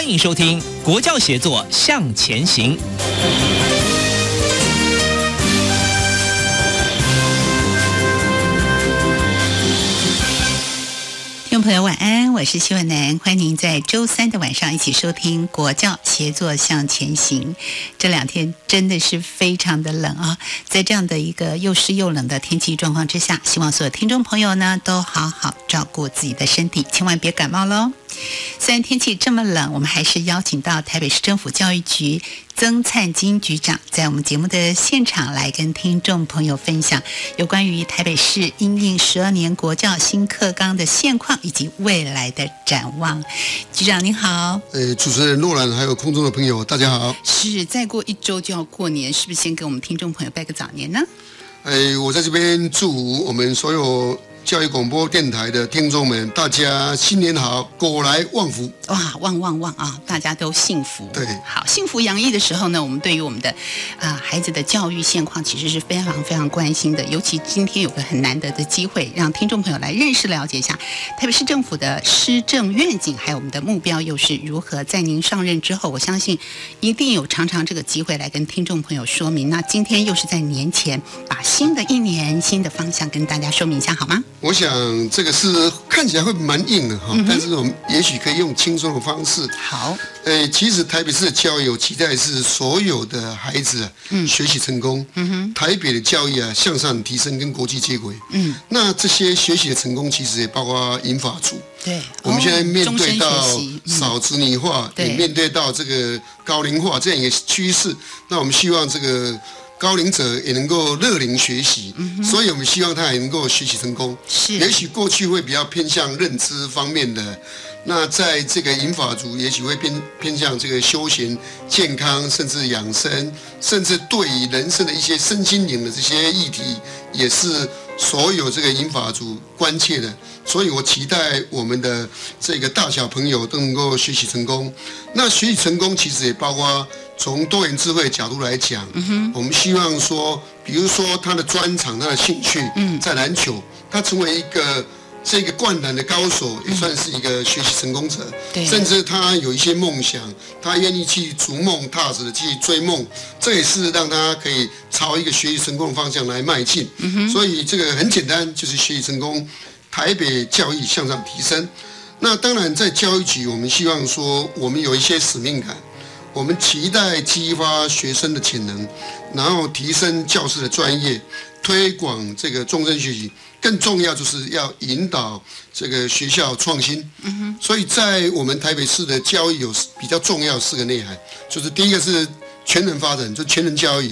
欢迎收听《国教协作向前行》。听众朋友，晚安，我是谢文楠，欢迎您在周三的晚上一起收听《国教协作向前行》。这两天真的是非常的冷啊，在这样的一个又湿又冷的天气状况之下，希望所有听众朋友呢都好好照顾自己的身体，千万别感冒喽。虽然天气这么冷，我们还是邀请到台北市政府教育局曾灿金局长在我们节目的现场来跟听众朋友分享有关于台北市因应十二年国教新课纲的现况以及未来的展望。局长您好，呃，主持人诺兰还有空中的朋友，大家好。是再过一周就要过年，是不是先给我们听众朋友拜个早年呢？哎，我在这边祝我们所有。教育广播电台的听众们，大家新年好，狗来旺福哇，旺旺旺啊！大家都幸福。对，好，幸福洋溢的时候呢，我们对于我们的啊孩子的教育现况，其实是非常非常关心的。尤其今天有个很难得的机会，让听众朋友来认识了解一下台北市政府的施政愿景，还有我们的目标又是如何。在您上任之后，我相信一定有常常这个机会来跟听众朋友说明。那今天又是在年前，把新的一年新的方向跟大家说明一下，好吗？我想这个是看起来会蛮硬的哈，但是我们也许可以用轻松的方式。好，呃，其实台北市的教育有期待是所有的孩子啊，学习成功。嗯哼，台北的教育啊向上提升，跟国际接轨。嗯，那这些学习的成功其实也包括银法组。对，我们现在面对到少子女化，也面对到这个高龄化这样一个趋势，那我们希望这个。高龄者也能够乐龄学习，所以我们希望他也能够学习成功。是，也许过去会比较偏向认知方面的，那在这个引法族，也许会偏偏向这个休闲、健康，甚至养生，甚至对于人生的一些身心灵的这些议题，也是所有这个引法族关切的。所以我期待我们的这个大小朋友都能够学习成功。那学习成功，其实也包括。从多元智慧角度来讲，我们希望说，比如说他的专长、他的兴趣，嗯在篮球，他成为一个这个灌篮的高手，也算是一个学习成功者。甚至他有一些梦想，他愿意去逐梦踏实的去追梦，这也是让他可以朝一个学习成功的方向来迈进。所以这个很简单，就是学习成功，台北教育向上提升。那当然在教育局，我们希望说，我们有一些使命感。我们期待激发学生的潜能，然后提升教师的专业，推广这个终身学习。更重要就是要引导这个学校创新。嗯哼。所以在我们台北市的教育有比较重要四个内涵，就是第一个是全人发展，就全人教育；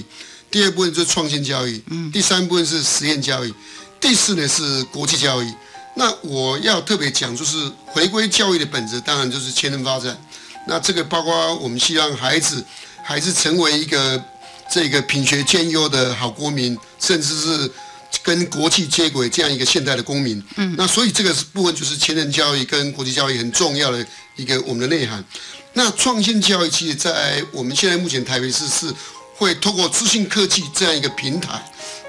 第二部分就是创新教育；嗯。第三部分是实验教育；第四呢是国际教育。那我要特别讲，就是回归教育的本质，当然就是全人发展。那这个包括我们希望孩子还是成为一个这个品学兼优的好国民，甚至是跟国际接轨这样一个现代的公民。嗯，那所以这个部分就是前人教育跟国际教育很重要的一个我们的内涵。那创新教育其实，在我们现在目前台北市是会透过资讯科技这样一个平台，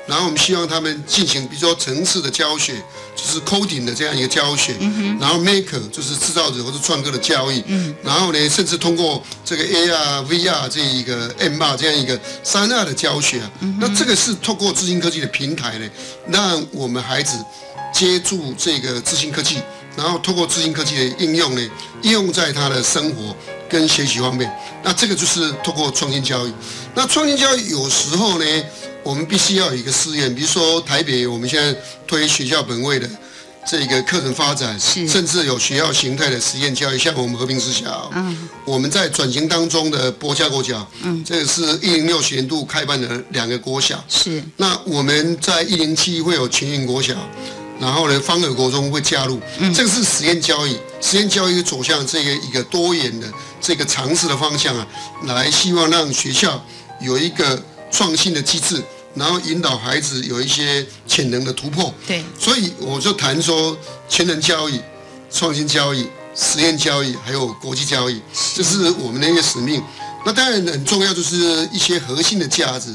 然后我们希望他们进行，比如说城市的教学，就是 coding 的这样一个教学，然后 maker 就是制造者或者创客的教育，然后呢，甚至通过这个 AR、VR 这一个 MR 这样一个三 R 的教学啊，那这个是透过资讯科技的平台呢，让我们孩子接触这个资讯科技，然后透过资讯科技的应用呢，应用在他的生活跟学习方面，那这个就是透过创新教育。那创新教育有时候呢，我们必须要有一个试验，比如说台北我们现在推学校本位的这个课程发展，是。甚至有学校形态的实验教育，像我们和平实小，嗯，我们在转型当中的博家国小，嗯，这个是一零六学年度开办的两个国小，是。那我们在一零七会有全营国小，然后呢，方尔国中会加入，这个是实验教育，实验教育走向这个一个多元的这个尝试的方向啊，来希望让学校有一个创新的机制，然后引导孩子有一些潜能的突破。对，所以我就谈说全能教育、创新教育、实验教育，还有国际教育，这是我们的一个使命。那当然很重要，就是一些核心的价值。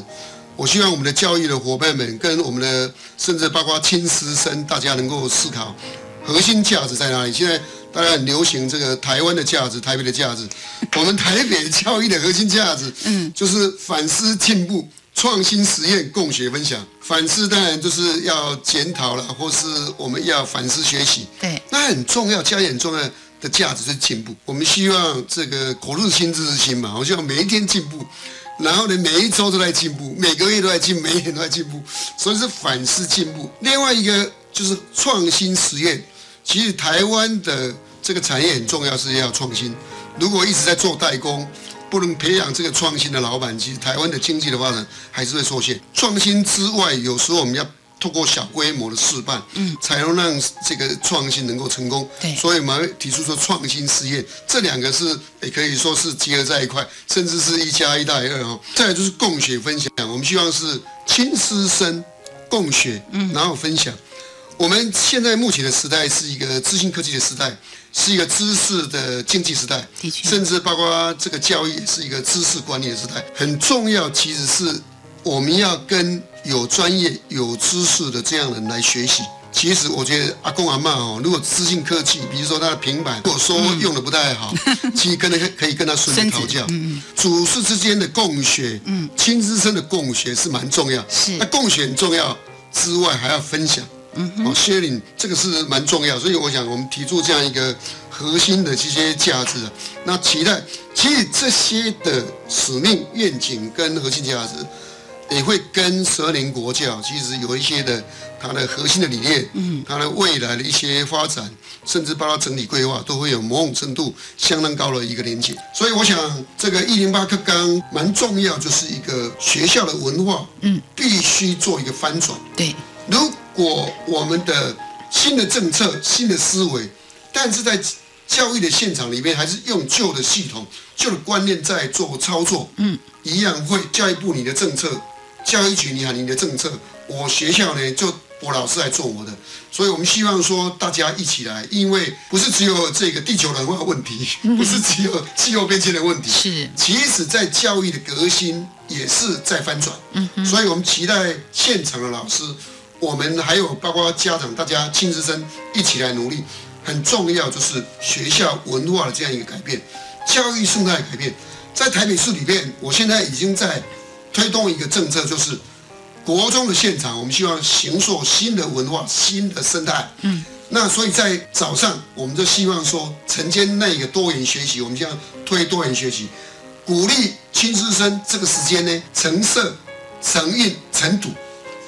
我希望我们的教育的伙伴们，跟我们的甚至包括亲师生，大家能够思考核心价值在哪里。现在大家很流行这个台湾的价值、台北的价值。我们台北教育的核心价值，嗯，就是反思进步、创新实验、共学分享。反思当然就是要检讨了，或是我们要反思学习。对，那很重要，教育很重要的价值是进步。我们希望这个国日新，日日新嘛，我希望每一天进步，然后呢，每一周都在进步，每个月都在进步，每一年都在进步，所以是反思进步。另外一个就是创新实验，其实台湾的这个产业很重要，是要创新。如果一直在做代工，不能培养这个创新的老板，其实台湾的经济的发展还是会受限。创新之外，有时候我们要透过小规模的示范，嗯，才能让这个创新能够成功。对所以我们会提出说创新实验，这两个是也可以说是结合在一块，甚至是一加一大于二哦。再来就是共学分享，我们希望是亲师生共学，嗯，然后分享。我们现在目前的时代是一个资讯科技的时代，是一个知识的经济时代，甚至包括这个教育也是一个知识管理的时代。很重要，其实是我们要跟有专业、有知识的这样的人来学习。其实我觉得阿公阿嬷哦，如果资讯科技，比如说他的平板，如果说用的不太好，其实跟他可以跟他孙子孙子讨教。嗯祖师之间的共学，嗯，亲师生的共学是蛮重要。是那共学很重要之外，还要分享。嗯哦，sharing 这个是蛮重要，所以我想我们提出这样一个核心的这些价值。啊，那期待其实这些的使命愿景跟核心价值，也会跟十二年国教其实有一些的它的核心的理念，嗯，它的未来的一些发展，甚至包括整体规划，都会有某种程度相当高的一个连接。所以我想这个一零八课纲蛮重要，就是一个学校的文化，嗯，必须做一个翻转。对，如果我们的新的政策、新的思维，但是在教育的现场里面，还是用旧的系统、旧的观念在做操作，嗯，一样会教育部你的政策，教育局你喊你的政策，我学校呢就我老师来做我的，所以我们希望说大家一起来，因为不是只有这个地球暖化问题，不是只有气候变迁的问题，是。其实在教育的革新也是在翻转，嗯，所以我们期待现场的老师，我们还有包括家长，大家亲师生一起来努力。很重要就是学校文化的这样一个改变，教育生态的改变。在台北市里面，我现在已经在推动一个政策，就是国中的现场，我们希望形塑新的文化、新的生态。嗯，那所以在早上，我们就希望说承接那个多元学习，我们希望推多元学习，鼓励亲师生这个时间呢，成色、成韵、成读，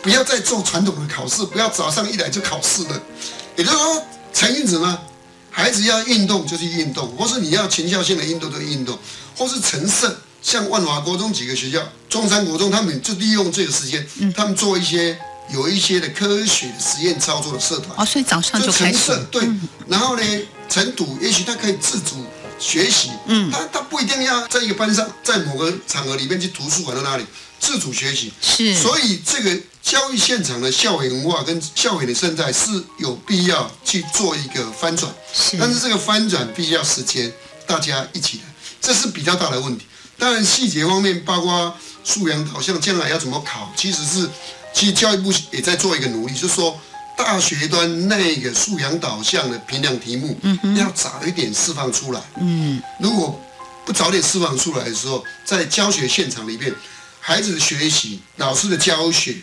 不要再做传统的考试，不要早上一来就考试了。也就是说，成韵什么？孩子要运动就去运动，或是你要全校性的运动就运动，或是成色。像万华国中几个学校，中山国中，他们就利用这个时间，他们做一些有一些的科学实验操作的社团。哦，所以早上就开始对，然后呢，晨读，也许他可以自主学习，嗯，他他不一定要在一个班上，在某个场合里面去图书馆在那里自主学习，是，所以这个教育现场的校园文化跟校园的生态是有必要去做一个翻转，是。但是这个翻转必须要时间，大家一起来，这是比较大的问题。当然细节方面，包括素养导向，将来要怎么考，其实是其实教育部也在做一个努力，就是说大学端那个素养导向的评量题目，嗯要早一点释放出来。嗯，如果不早点释放出来的时候，在教学现场里面，孩子的学习、老师的教学、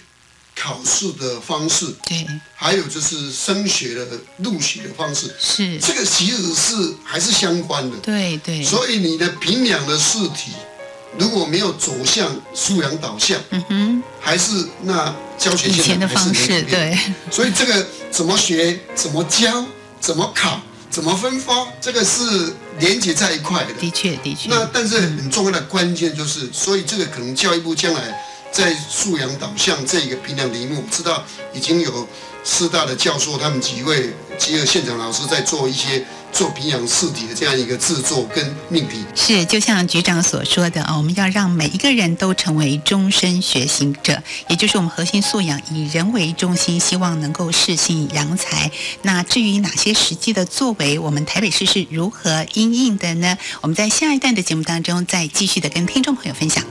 考试的方式，对，还有就是升学的入学的方式，是，这个其实是还是相关的。对对，所以你的评量的试题如果没有走向素养导向，嗯哼，还是那教学以前的方式。对，所以这个怎么学、怎么教、怎么考、怎么分发，这个是连接在一块的。的确的确，那但是很重要的关键就是，所以这个可能教育部将来在素养导向这个评量题目，我知道已经有师大的教授他们几位几个现场老师在做一些做评养试题的这样一个制作跟命题。是，就像局长所说的啊，我们要让每一个人都成为终身学习者，也就是我们核心素养以人为中心，希望能够适性扬才。那至于哪些实际的作为，我们台北市是如何应应的呢？我们在下一段的节目当中再继续的跟听众朋友分享。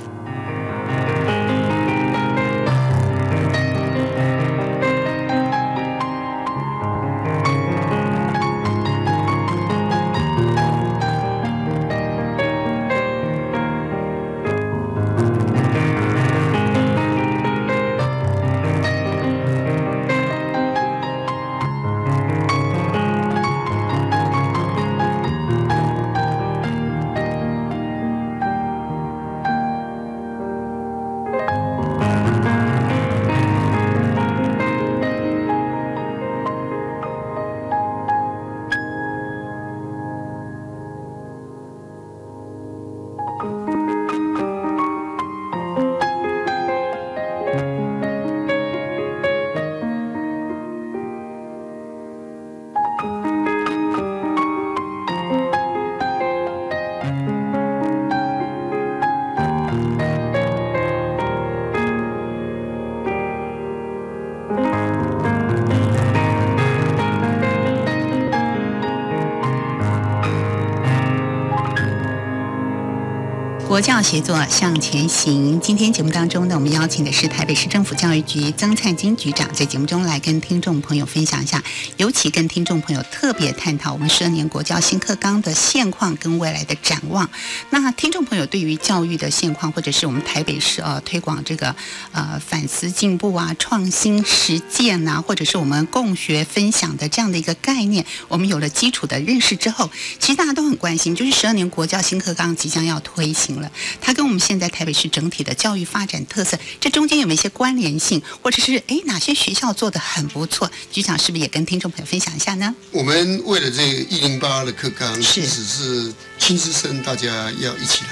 国教协作向前行。今天节目当中呢，我们邀请的是台北市政府教育局曾灿金局长，在节目中来跟听众朋友分享一下，尤其跟听众朋友特别探讨我们十二年国教新课纲的现况跟未来的展望。那听众朋友对于教育的现况，或者是我们台北市呃推广这个呃反思进步啊、创新实践呐、或者是我们共学分享的这样的一个概念，我们有了基础的认识之后，其实大家都很关心，就是十二年国教新课纲即将要推行了。它跟我们现在台北市整体的教育发展特色，这中间有没有一些关联性，或者是诶哪些学校做的很不错？局长是不是也跟听众朋友分享一下呢？我们为了这个一零八的课纲，是其实是亲师生，大家要一起来。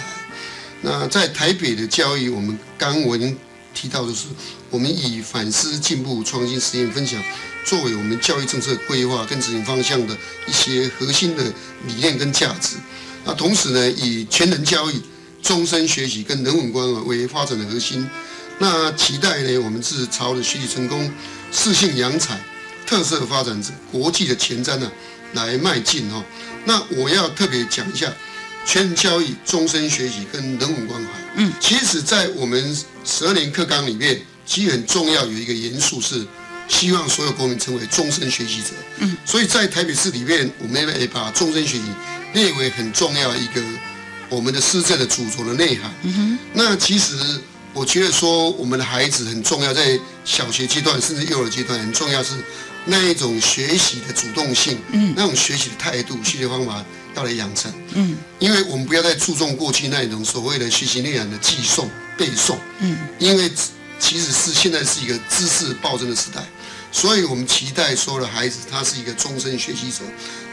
那在台北的教育，我们刚刚我已经提到，的是我们以反思、进步、创新、实验、分享作为我们教育政策规划跟执行方向的一些核心的理念跟价值。那同时呢，以全人教育、终身学习跟人文关怀为发展的核心。那期待呢，我们是朝着学习成功、适性扬才、特色发展者、国际的前瞻呢、来迈进哦。那我要特别讲一下全人教育、终身学习跟人文关怀。嗯，其实，在我们十二年课纲里面，其实很重要有一个元素是希望所有国民成为终身学习者。嗯，所以在台北市里面，我们也把终身学习列为很重要一个我们的施政的主轴的内涵。那其实我觉得说，我们的孩子很重要，在小学阶段甚至幼儿阶段很重要是那一种学习的主动性，嗯那种学习的态度、学习方法要来养成。嗯因为我们不要再注重过去那一种所谓的学习内涵的记诵、背诵，嗯因为其实是现在是一个知识暴增的时代，所以我们期待所有的孩子他是一个终身学习者，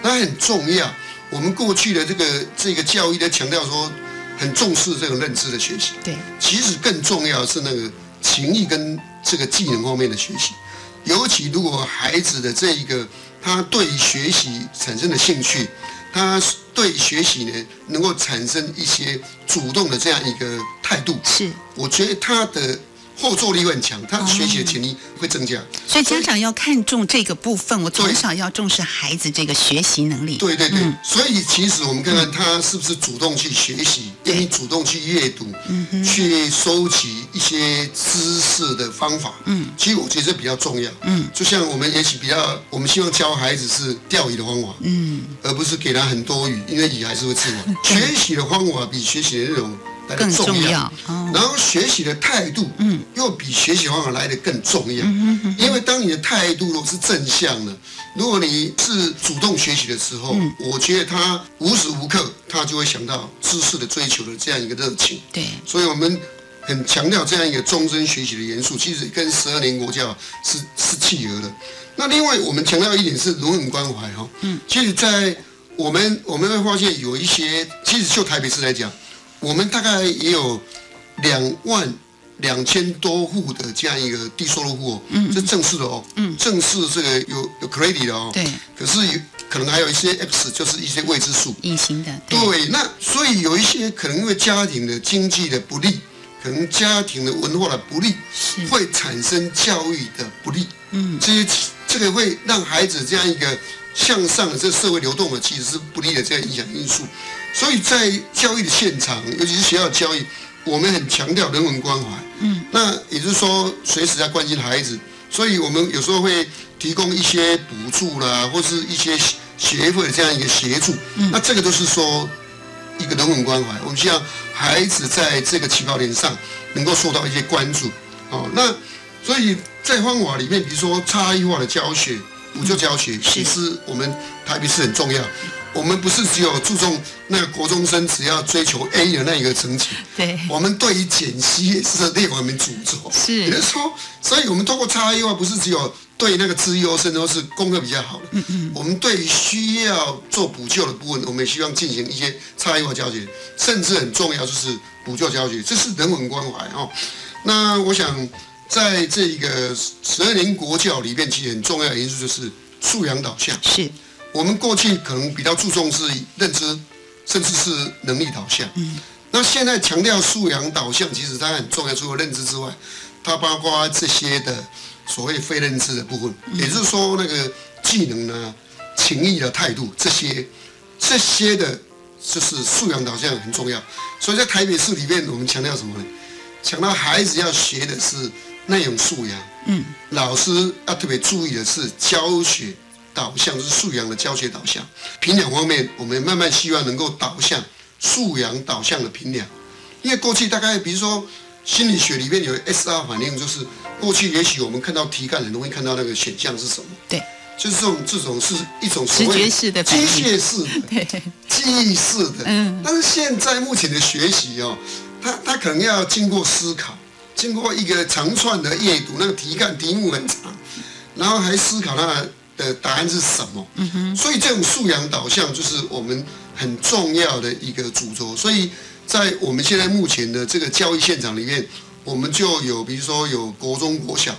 那很重要。我们过去的这个这个教育的强调说很重视这种认知的学习，对，其实更重要的是那个情谊跟这个技能方面的学习。尤其如果孩子的这一个他对学习产生的兴趣，他对学习呢能够产生一些主动的这样一个态度，是，我觉得他的后坐力会很强，他学习的潜力会增加。所以家长要看重这个部分，我从对小要重视孩子这个学习能力。对对对，嗯所以其实我们看看他是不是主动去学习，愿意主动去阅读，嗯去收集一些知识的方法。嗯，其实我觉得这比较重要。嗯，就像我们也许比较，我们希望教孩子是钓鱼的方法，嗯，而不是给他很多鱼，因为鱼还是会吃完。学习的方法比学习的内容来的更重重要。哦。然后学习的态度，嗯，又比学习方法来的更重要。因为当你的态度如果是正向的，如果你是主动学习的时候，嗯。我觉得他无时无刻他就会想到知识的追求的这样一个热情。对，所以我们很强调这样一个终身学习的元素，其实跟十二年国教是是契合的。那另外我们强调一点是人文关怀哈，嗯，其实，在我们我们会发现有一些，其实就台北市来讲，我们大概也有两万两千多户的这样一个低收入户哦，嗯。这正式的哦，嗯。正式这个有有 credit 的哦，对，可是有可能还有一些 X，就是一些未知数，隐形的，对，那所以有一些可能因为家庭的经济的不利，可能家庭的文化的不利，是，会产生教育的不利。嗯，这些这个会让孩子这样一个向上的这社会流动的，其实是不利的这样影响因素。所以在教育的现场，尤其是学校教育，我们很强调人文关怀。嗯，那也就是说，随时在关心孩子，所以我们有时候会提供一些补助啦，或是一些协会的这样一个协助。嗯那这个都是说一个人文关怀。我们希望孩子在这个起跑点上能够受到一些关注。哦，那所以在方法里面，比如说差异化的教学、补救教学，其实我们台北市很重要。我们不是只有注重那个国中生只要追求 A 的那一个成绩，对，我们对于减息也是列为我们主轴。是也就是说，所以我们通过差异化，不是只有对那个资优生都是功课比较好的，嗯嗯，我们对于需要做补救的部分，我们也希望进行一些差异化教学，甚至很重要就是补救教学，这是人文关怀哦。那我想，在这个十二年国教里面，其实很重要的因素就是素养导向。是，我们过去可能比较注重是认知，甚至是能力导向。嗯，那现在强调素养导向，其实它很重要。除了认知之外，它包括这些的所谓非认知的部分，也就是说那个技能呢、情谊的态度这些，这些的，就是素养导向很重要。所以在台北市里面，我们强调什么呢？强调孩子要学的是内容素养。嗯，老师要特别注意的是教学导向，是素养的教学导向。评量方面，我们慢慢希望能够导向素养导向的评量，因为过去大概比如说心理学里面有 SR 反应，就是过去也许我们看到题干很容易看到那个选项是什么，对，就是这种这种是一种所谓直觉式的机械式的。对，记忆式的，嗯。但是现在目前的学习哦，他他可能要经过思考，经过一个长串的阅读，那个题干题目很长，然后还思考它的答案是什么。嗯哼，所以这种素养导向就是我们很重要的一个主轴。所以在我们现在目前的这个教育现场里面，我们就有比如说有国中、国小，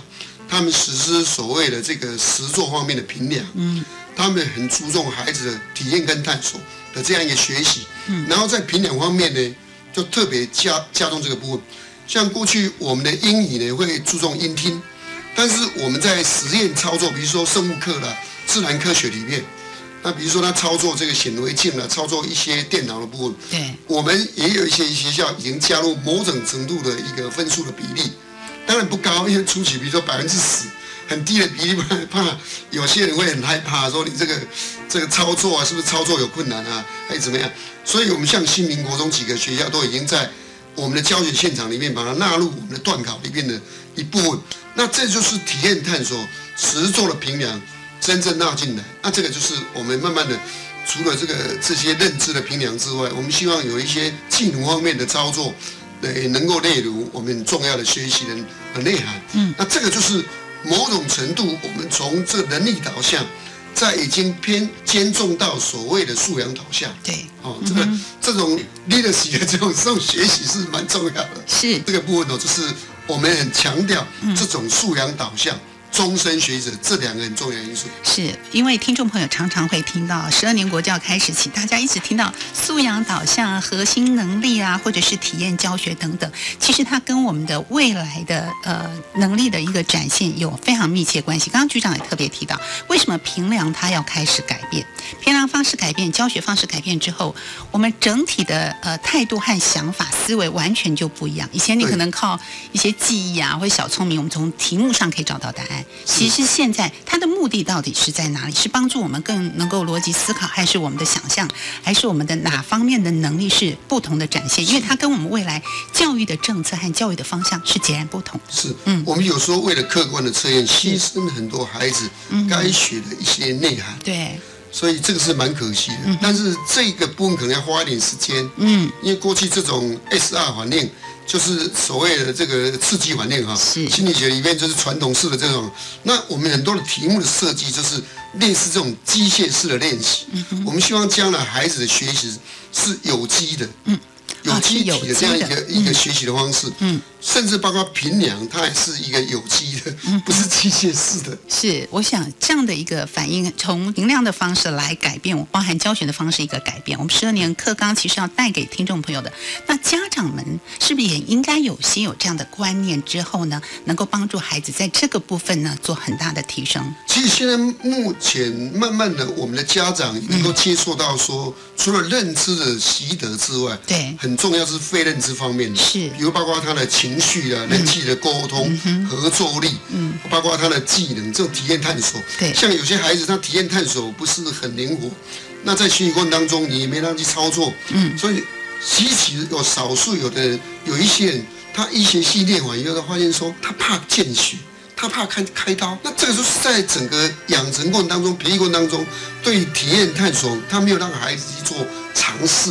他们实施所谓的这个实作方面的评量。嗯。他们很注重孩子的体验跟探索的这样一个学习，嗯，然后在评量方面呢，就特别加加重这个部分。像过去我们的英语呢会注重音听，但是我们在实验操作，比如说生物课啦、自然科学里面，那比如说他操作这个显微镜啦，操作一些电脑的部分，对，我们也有一些学校已经加入某种程度的一个分数的比例，当然不高，因为初期比如说百分之十，很低的比例，怕怕有些人会很害怕，说你这个这个操作啊，是不是操作有困难啊，还是怎么样？所以我们像新民国中几个学校都已经在我们的教学现场里面把它纳入我们的段考里面的一部分。那这就是体验探索、实作的平量真正纳进来。那这个就是我们慢慢的。除了这个这些认知的平量之外，我们希望有一些技能方面的操作，呃，能够列入我们很重要的学习的的内涵。嗯，那这个就是某种程度，我们从这个能力导向，在已经偏兼重到所谓的素养导向。对，哦，这个、这种 leadership 的这种 这种学习是蛮重要的。是，这个部分呢，就是我们很强调这种素养导向、终身学者，这两个很重要因素。是因为听众朋友常常会听到十二年国教开始起，大家一直听到素养导向、核心能力啊，或者是体验教学等等。其实它跟我们的未来的呃能力的一个展现有非常密切关系。刚刚局长也特别提到，为什么平量它要开始改变？平量方式改变，教学方式改变之后，我们整体的呃态度和想法、思维完全就不一样。以前你可能靠一些记忆啊，或者小聪明，我们从题目上可以找到答案。其实现在它的目的到底是在哪里？是帮助我们更能够逻辑思考，还是我们的想象，还是我们的哪方面的能力是不同的展现？因为它跟我们未来教育的政策和教育的方向是截然不同的。是，嗯，我们有时候为了客观的测验，牺牲了很多孩子该学的一些内涵。对。所以这个是蛮可惜的，但是这个部分可能要花一点时间，嗯，因为过去这种 S R 环境就是所谓的这个刺激环境哈，心理学里面就是传统式的这种，那我们很多的题目的设计就是类似这种机械式的练习，我们希望将来孩子的学习是有机的，嗯。有机体的这样一个一个学习的方式，嗯，甚至包括平凉，它也是一个有机的，不是机械式的。是，我想这样的一个反应，从平量的方式来改变，包含教学的方式一个改变。我们十二年课纲其实要带给听众朋友的，那家长们是不是也应该有先有这样的观念之后呢，能够帮助孩子在这个部分呢做很大的提升？其实现在目前慢慢的，我们的家长能够接受到说，除了认知的习得之外，对，很。重要是非认知方面的，是，比如包括他的情绪啊、人际的沟通、合作力，嗯，包括他的技能，这种体验探索，对，像有些孩子他体验探索不是很灵活，那在学习过程当中你也没让他去操作，嗯，所以其实有少数有的有一些人，他一学系练完以后，他发现说他怕见血。他怕开开刀，那这个就是在整个养成过程当中、培育过程当中，对体验探索，他没有让孩子去做尝试。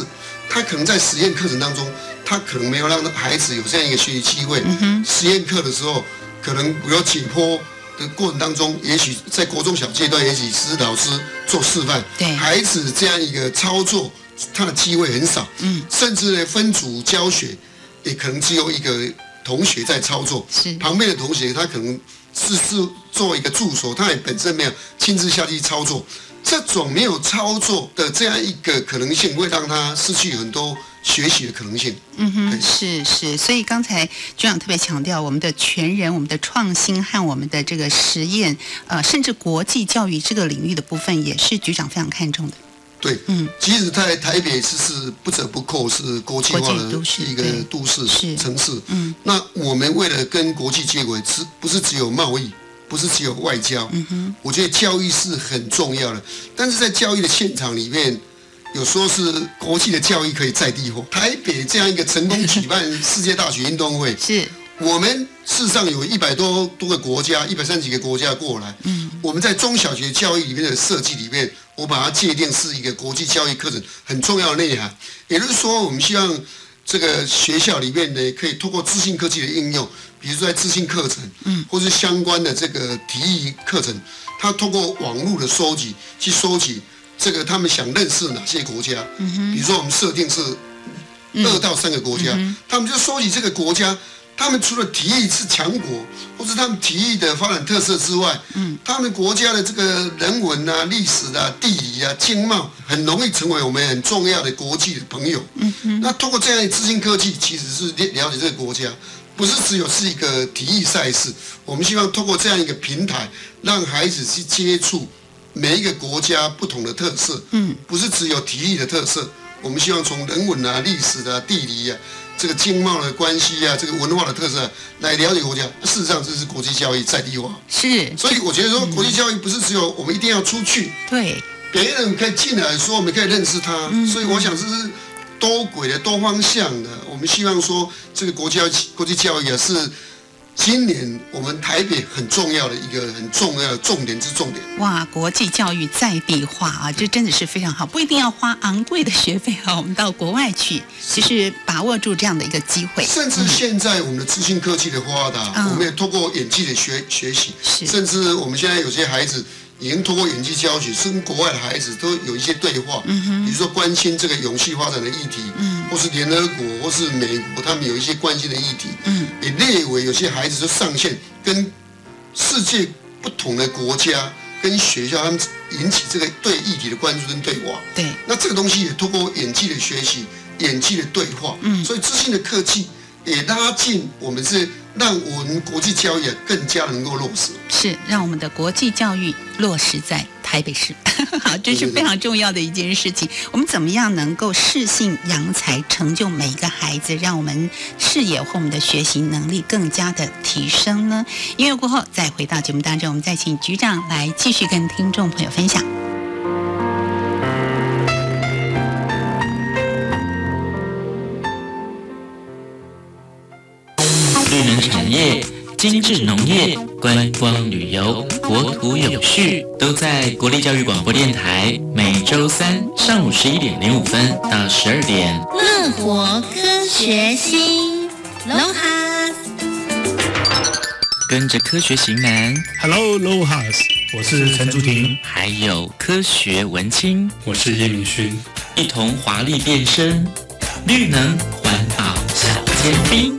他可能在实验课程当中，他可能没有让孩子有这样一个学习机会。实验课的时候，可能比如解剖的过程当中，也许在国中小阶段，也许是老师做示范，孩子这样一个操作，他的机会很少。嗯，甚至呢，分组教学，也可能只有一个同学在操作，是旁边的同学他可能是是做一个助手，他也本身没有亲自下去操作。这种没有操作的这样一个可能性，会让他失去很多学习的可能性。嗯哼，是是，所以刚才局长特别强调，我们的全人、我们的创新和我们的这个实验，呃，甚至国际教育这个领域的部分，也是局长非常看重的。对，嗯，即使在台北市是不折不扣是国际化的一个都市城市，嗯，那我们为了跟国际接轨，只不是只有贸易？不是只有外交，我觉得教育是很重要的。但是在教育的现场里面，有说是国际的教育可以在地化。台北这样一个成功举办世界大学运动会，是我们事实上有一百多多个国家，一百三十几个国家过来。嗯，我们在中小学教育里面的设计里面，我把它界定是一个国际教育课程很重要的内涵。也就是说，我们希望这个学校里面呢，可以通过资讯科技的应用。比如说在资讯课程，嗯，或是相关的这个体育课程，他通过网络的收集去收集这个他们想认识哪些国家，嗯哼，比如说我们设定是二到三个国家，他们就收集这个国家，他们除了体育是强国，或是他们体育的发展特色之外，嗯，他们国家的这个人文啊、历史啊、地理啊、经贸，很容易成为我们很重要的国际的朋友，嗯哼，那通过这样的资讯科技，其实是了解这个国家。不是只有是一个体育赛事，我们希望通过这样一个平台，让孩子去接触每一个国家不同的特色。嗯，不是只有体育的特色，我们希望从人文啊、历史啊、地理啊、这个经贸的关系啊、这个文化的特色来了解国家。事实上，这是国际教育在地化。是，所以我觉得说，国际教育不是只有我们一定要出去，对，别人可以进来说，我们可以认识他。所以我想这是。多轨的、多方向的，我们希望说，这个国家国际教育也，是今年我们台北很重要的一个很重要的重点之重点。哇，国际教育在地化啊，这真的是非常好，不一定要花昂贵的学费啊，我们到国外去，其实把握住这样的一个机会。甚至现在我们的资讯科技的发达，我们也通过演技的学学习，甚至我们现在有些孩子。已经通过演技教学，跟国外的孩子都有一些对话，嗯比如说关心这个永续发展的议题，或是联合国，或是美国，他们有一些关心的议题，嗯。也列为有些孩子就上线跟世界不同的国家跟学校，他们引起这个对议题的关注跟对话。对，那这个东西也通过演技的学习、演技的对话，嗯。所以知性的科技也拉近我们是让我们国际交易啊更加能够落实。是让我们的国际教育落实在台北市，好，这是非常重要的一件事情。我们怎么样能够适性扬才，成就每一个孩子，让我们视野和我们的学习能力更加的提升呢？音乐过后，再回到节目当中，我们再请局长来继续跟听众朋友分享。精致农业、观光旅游、国土有序，都在国立教育广播电台每周三上午十一点零五分到十二点。乐活科学心，龙哈跟着科学型男，Hello, Lohas，我是陈竹婷，还有科学文青，我是叶明勋。一同华丽变身，绿能环保小尖兵。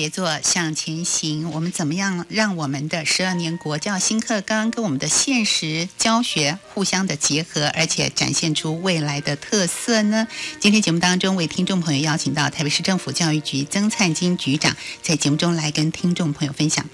协作向前行，我们怎么样让我们的十二年国教新课纲跟我们的现实教学互相的结合，而且展现出未来的特色呢？今天节目当中为听众朋友邀请到台北市政府教育局曾灿金局长，在节目中来跟听众朋友分享。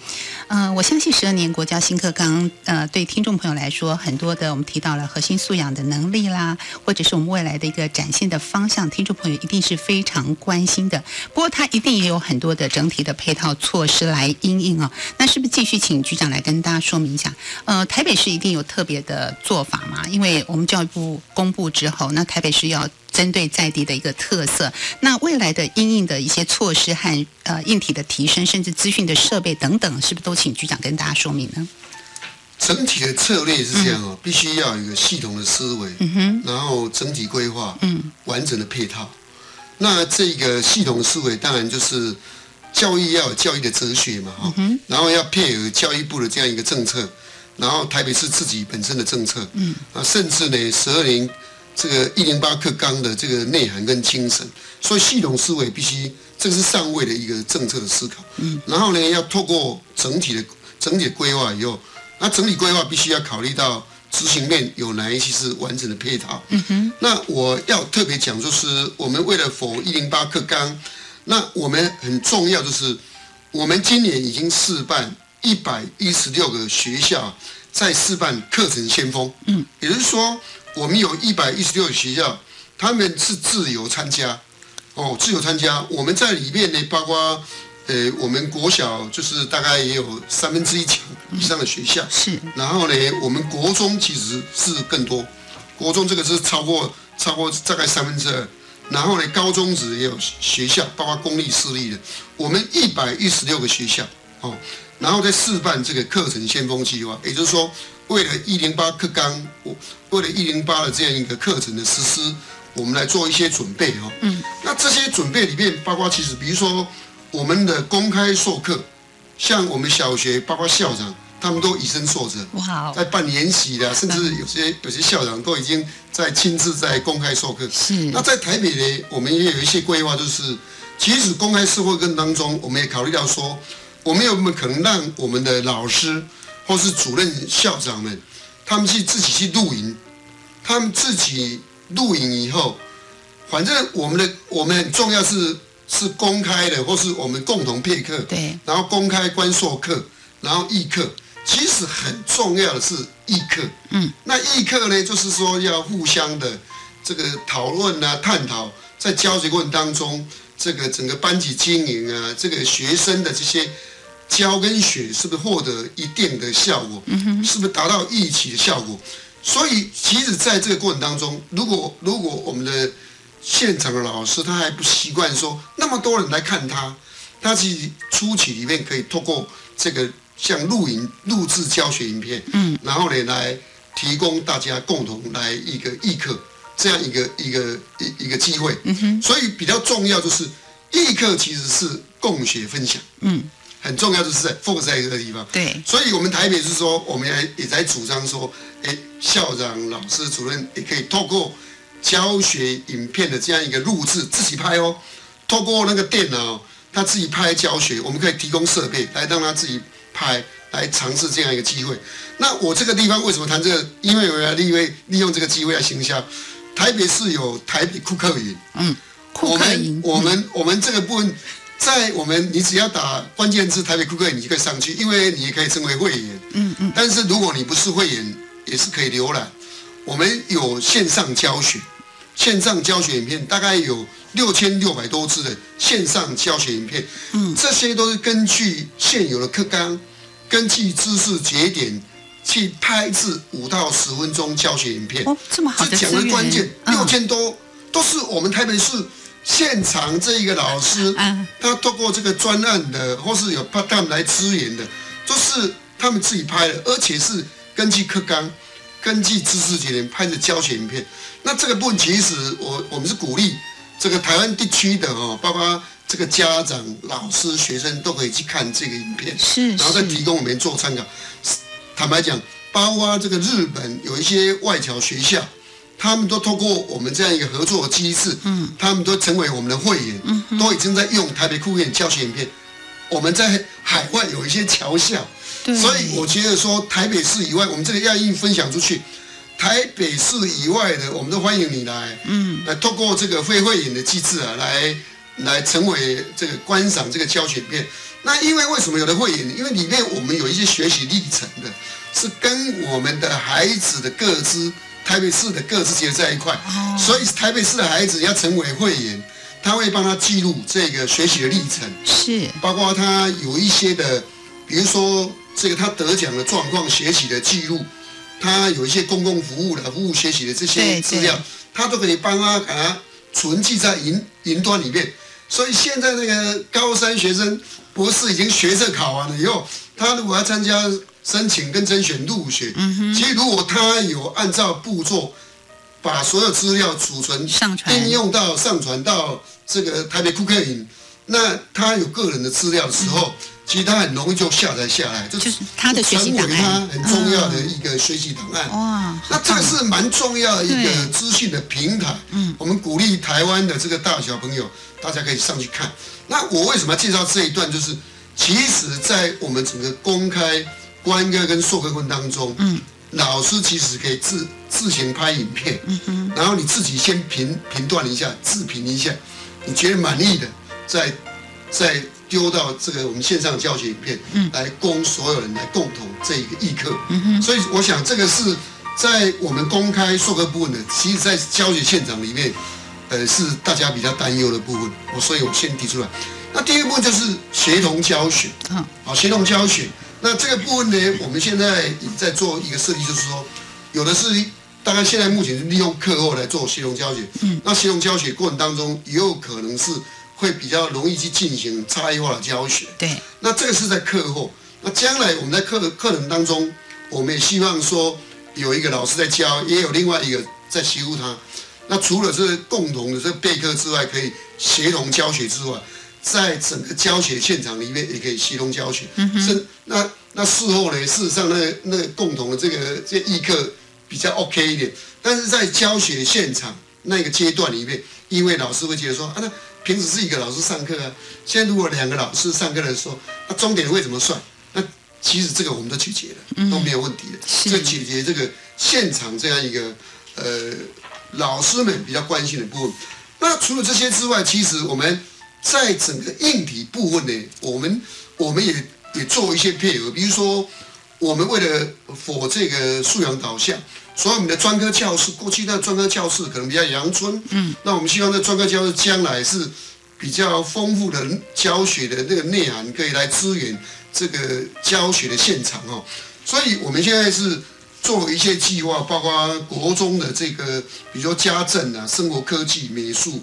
嗯、我相信十二年国教新课纲，呃，对听众朋友来说，很多的我们提到了核心素养的能力啦，或者是我们未来的一个展现的方向，听众朋友一定是非常关心的。不过，它一定也有很多的整体的配套措施来应应啊。那是不是继续请局长来跟大家说明一下？呃，台北市一定有特别的做法嘛？因为我们教育部公布之后，那台北市要针对在地的一个特色，那未来的应应的一些措施和呃硬体的提升，甚至资讯的设备等等，是不是都请局长跟大家说明呢？整体的策略是这样哦，必须要有一个系统的思维，嗯哼，然后整体规划，嗯，完整的配套。那这个系统思维当然就是教育要有教育的哲学嘛，哈、嗯，然后要配合教育部的这样一个政策，然后台北市自己本身的政策，嗯，啊，甚至呢十二年这个一零八课纲的这个内涵跟精神，所以系统思维必须这个是上位的一个政策的思考，嗯，然后呢要透过整体的整体的规划以后，那整体规划必须要考虑到执行面有哪一些是完整的配套，嗯哼，那我要特别讲就是我们为了否一零八课纲，那我们很重要就是我们今年已经试办一百一十六个学校在试办课程先锋，嗯，也就是说。我们有一百一十六个学校，他们是自由参加，哦，自由参加。我们在里面呢，包括，呃，我们国小就是大概也有三分之一强以上的学校，是。然后呢，我们国中其实是更多，国中这个是超过超过大概三分之二。然后呢，高中职也有学校，包括公立私立的，我们一百一十六个学校，哦，然后再示范这个课程先锋计划，也就是说。为了一零八课纲，我为了一零八的这样一个课程的实施，我们来做一些准备哈。嗯，那这些准备里面，包括其实比如说我们的公开授课，像我们小学，包括校长。他们都以身作则，哇！在办研习的，甚至有些有些校长都已经在亲自在公开授课。是。那在台北呢，我们也有一些规划，就是即使公开授课跟当中，我们也考虑到说，我们有没有可能让我们的老师或是主任校长们，他们去自己去露营，他们自己露营以后，反正我们的我们很重要是是公开的，或是我们共同配课，对，然后公开观授课，然后议课。其实很重要的是议课，嗯，那议课呢，就是说要互相的这个讨论啊、探讨，在教学过程当中，这个整个班级经营啊，这个学生的这些教跟学是不是获得一定的效果，嗯哼，是不是达到预期的效果？所以，其实在这个过程当中，如果如果我们的现场的老师他还不习惯说那么多人来看他，他其实初期里面可以透过这个。像录影、录制教学影片，嗯，然后呢，来提供大家共同来一个议课这样一个一个一一个机会，嗯哼，所以比较重要就是议课其实是共学分享，嗯，很重要就是在 focus 在这个地方，对，所以我们台北是说，我们也也在主张说，哎，校长、老师、主任也可以透过教学影片的这样一个录制，自己拍哦，透过那个电脑，他自己拍教学，我们可以提供设备来让他自己。拍来尝试这样一个机会，那我这个地方为什么谈这个？因为我要利用利用这个机会来行销。台北市有台北库克营，嗯，库克营，我们我们这个部分，在我们你只要打关键字台北库克营，你就可以上去，因为你也可以成为会员，嗯嗯。但是如果你不是会员，也是可以浏览。我们有线上教学，线上教学影片大概有六千六百多支的线上教学影片，嗯，这些都是根据现有的课纲。根据知识节点去拍制五到十分钟教学影片，哦，这么好的讲的关键六千多都是我们台北市现场这一个老师，他透过这个专案的，或是有派他们来支援的，都是他们自己拍的，而且是根据课纲、根据知识节点拍的教学影片。那这个部分其实我我们是鼓励这个台湾地区的哦，包括。这个家长、老师、学生都可以去看这个影片，是，然后再提供我们做参考。坦白讲，包括这个日本有一些外侨学校，他们都透过我们这样一个合作机制，嗯，他们都成为我们的会员，嗯，都已经在用台北酷院教学影片。我们在海外有一些侨校，所以我觉得说台北市以外，我们这个要印分享出去，台北市以外的，我们都欢迎你来，嗯，来透过这个会会员的机制啊，来。来成为这个观赏这个教学片，那因为为什么有的会员？因为里面我们有一些学习历程的，是跟我们的孩子的各自台北市的各自结合在一块，所以台北市的孩子要成为会员，他会帮他记录这个学习的历程，是。包括他有一些的，比如说这个他得奖的状况、学习的记录，他有一些公共服务的服务学习的这些资料，他都可以帮他把它存记在云云端里面。所以现在那个高三学生博士已经学测考完了以后，他如果要参加申请跟甄选入学，其实如果他有按照步骤把所有资料储存、应用到上传到这个台北库克营，那他有个人的资料的时候。其实它很容易就下载下来，就是它的学习档案，很重要的一个学习档案。哇，那这个是蛮重要的一个资讯的平台。嗯，我们鼓励台湾的这个大小朋友，大家可以上去看。那我为什么要介绍这一段？就是其实，在我们整个公开官课跟授课过程当中，嗯，老师其实可以自自行拍影片，嗯哼，然后你自己先评评断一下，自评一下，你觉得满意的，再再。丢到这个我们线上教学影片，来供所有人来共同这一个议课。所以我想这个是在我们公开授课部分的，其实在教学现场里面，呃，是大家比较担忧的部分。我所以我先提出来。那第一部分就是协同教学。嗯，好，协同教学。那这个部分呢，我们现在在做一个设计，就是说，有的是大概现在目前是利用课后来做协同教学。嗯，那协同教学过程当中，也有可能是。会比较容易去进行差异化的教学。对，那这个是在课后。那将来我们在课课程当中，我们也希望说有一个老师在教，也有另外一个在协助他。那除了这共同的这备课之外，可以协同教学之外，在整个教学现场里面也可以协同教学。嗯哼是那那事后呢，事实上那那个共同的这个这个议课比较 OK 一点，但是在教学现场那个阶段里面，因为老师会觉得说啊，那平时是一个老师上课啊，现在如果两个老师上课的时候，那终点会怎么算？那其实这个我们都解决了，都没有问题的。这解决这个现场这样一个呃老师们比较关心的部分。那除了这些之外，其实我们在整个硬体部分呢，我们我们也也做一些配合，比如说我们为了否这个素养导向，所以我们的专科教室过去那专科教室可能比较阳春，嗯，那我们希望这专科教室将来是比较丰富的教学的那个内涵，可以来支援这个教学的现场哦。所以我们现在是做一些计划，包括国中的这个，比如说家政啊、生活科技、美术、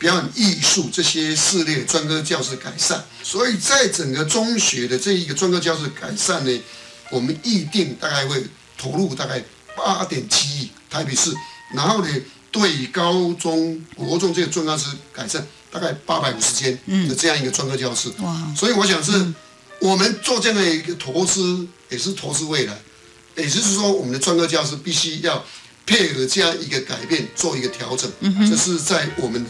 表演艺术这些系列专科教室改善。所以在整个中学的这一个专科教室改善呢，我们预定大概会投入大概八点七亿台北市，然后呢，对高中、国中这个专科教室改善大概八百五十间的这样一个专科教室。哇，所以我想是我们做这样的一个投资，也是投资未来，也就是说，我们的专科教师必须要配合这样一个改变，做一个调整。嗯哼这是在我们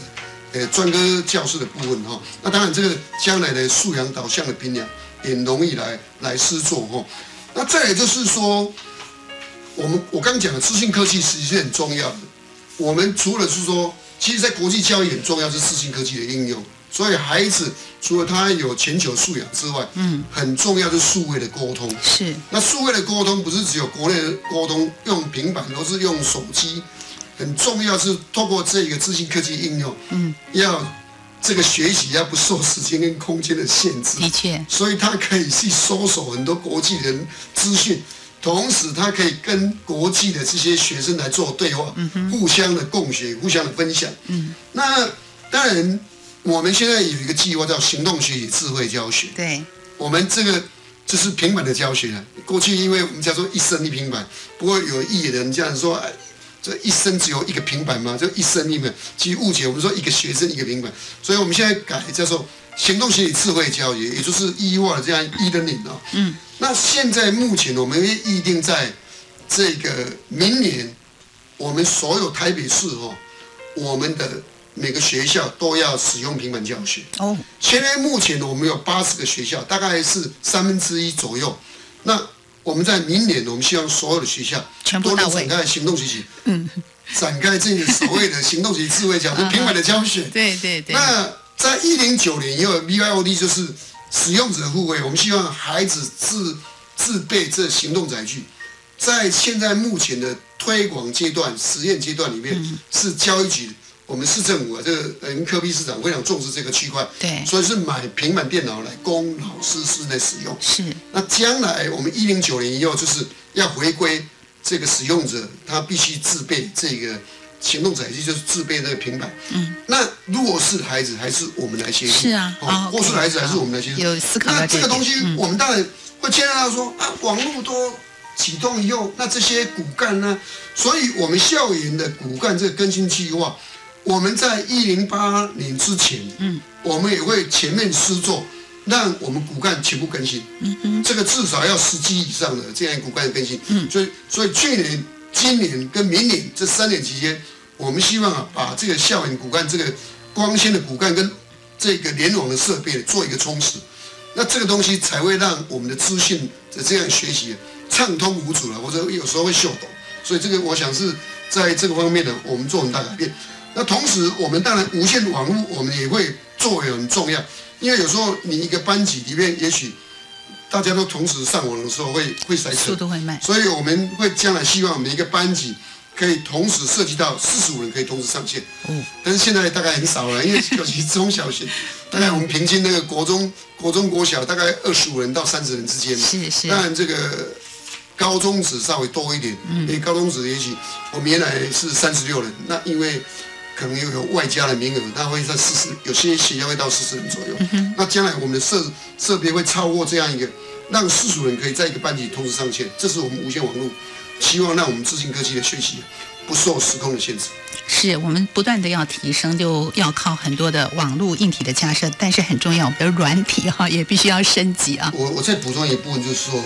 呃专科教室的部分哈。那当然，这个将来的素养导向的评量也容易来来施做哈。那再来就是说，我们我刚刚讲的资讯科技实际是很重要的。我们除了是说，其实在国际教育很重要是资讯科技的应用，所以孩子除了他有全球素养之外，嗯，很重要是数位的沟通。是，那数位的沟通不是只有国内的沟通，用平板都是用手机，很重要是透过这个资讯科技应用，嗯，要这个学习要不受时间跟空间的限制，的确，所以他可以去搜索很多国际人资讯，同时他可以跟国际的这些学生来做对话，互相的共学，互相的分享。嗯，那当然，我们现在有一个计划叫行动学习智慧教学。对，我们这个就是平板的教学了。过去因为我们叫做一生一平板，不过有艺人这样说，哎，这一生只有一个平板吗？就一生一平板，其实误解我们说一个学生一个平板，所以我们现在改叫做行动学习智慧教学，也就是异化的这样一的领哦。嗯，那现在目前我们会预定在这个明年，我们所有台北市哦，我们的每个学校都要使用平板教学。哦，现在目前我们有八十个学校，大概是三分之一左右。那我们在明年，我们希望所有的学校都全部到位能展开行动学习，嗯，展开这个所谓的行动学习智慧教学、平板的教学。对对对，那在一零九年以后，BYOD 就是使用者互惠，我们希望孩子自自备这行动载具，在现在目前的推广阶段、实验阶段里面，嗯。是教育局我们市政府啊，这个呃科比市长非常重视这个区块，对。所以是买平板电脑来供老师室内使用。是，那将来我们一零九年以后，就是要回归这个使用者，他必须自备这个行动载具，就是自备那个平板。嗯，那如果是孩子还是我们来协助，是啊哦哦，弱势孩子还是我们来协助。有思考那这个东西，我们当然会牵涉到说啊，网络都启动以后，那这些骨干呢？所以我们校园的骨干这个更新计划，我们在一零八年之前，嗯，我们也会全面施作，让我们骨干全部更新。嗯嗯，这个至少要十级以上的这样骨干的更新。嗯所以所以去年、今年跟明年这三年期间，我们希望啊，把这个校园骨干这个光纤的骨干跟这个联网的设备做一个充实，那这个东西才会让我们的资讯的这样学习畅通无阻了，或者有时候会秀抖。所以这个我想是在这个方面呢，我们做很大改变。那同时，我们当然无线网络我们也会作为很重要，因为有时候你一个班级里面，也许大家都同时上网的时候会会塞车速，度会慢，所以我们会将来希望每一个班级可以同时涉及到四十五人可以同时上线。嗯，但是现在大概很少了，因为 尤其中小学，大概我们平均那个国中、国中、国小大概二十五人到三十人之间。是是当然这个高中职稍微多一点，嗯因为高中职也许我们原来是三十六人，那因为可能又有外加的名额，那会在四十，有些学校会到四十人左右。嗯那将来我们的设设备会超过这样一个让四十人可以在一个班级同时上线，这是我们无线网络希望让我们资讯科技的学习不受时空的限制。是我们不断的要提升，就要靠很多的网络硬体的架设，但是很重要，我们的软体哈，也必须要升级啊。我我再补充一部分，就是说，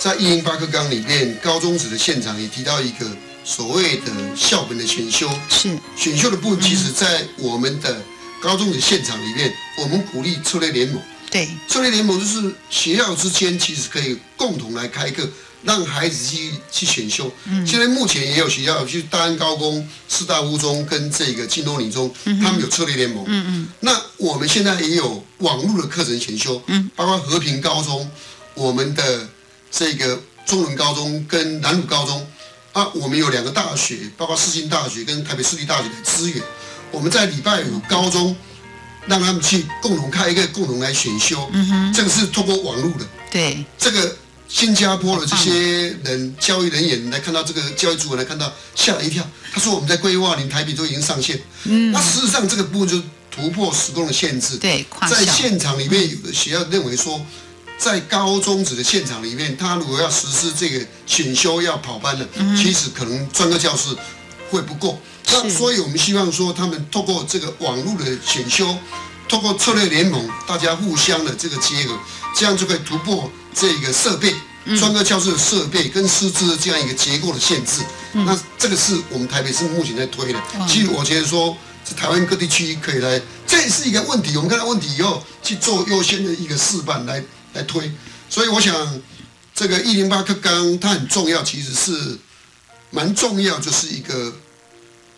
在一零八课纲里面，高中职的现场也提到一个所谓的校本的选修。是选修的部分，其实在我们的高中的现场里面，我们鼓励策略联盟。对，策略联盟就是学校之间其实可以共同来开课。让孩子去去选修。嗯，现在目前也有学校，去大安高工、师大附中跟这个金东女中，他们有策略联盟。嗯嗯。那我们现在也有网络的课程选修。嗯。包括和平高中、我们的这个中仑高中跟南鲁高中啊，我们有两个大学，包括世新大学跟台北市立大学的资源。我们在礼拜五高中让他们去共同开一个，共同来选修。嗯哼。这个是通过网络的。对。这个。新加坡的这些人，教育人员来看到这个教育主管来看到，吓了一跳。他说：“我们在规划，连台北都已经上线。”嗯，那事实上这个部分就突破时空的限制。对，在现场里面，有的学校认为说，在高中职的现场里面，他如果要实施这个选修要跑班的，其实可能专科教师会不够。那所以我们希望说，他们透过这个网络的选修，透过策略联盟，大家互相的这个结合，这样就可以突破。这个设备，专科教室的设备跟师资的这样一个结构的限制，那这个是我们台北市目前在推的。其实我觉得说，是台湾各地区可以来，这也是一个问题。我们看到问题以后去做优先的一个示范来来推。所以我想，这个一零八课纲它很重要，其实是蛮重要，就是一个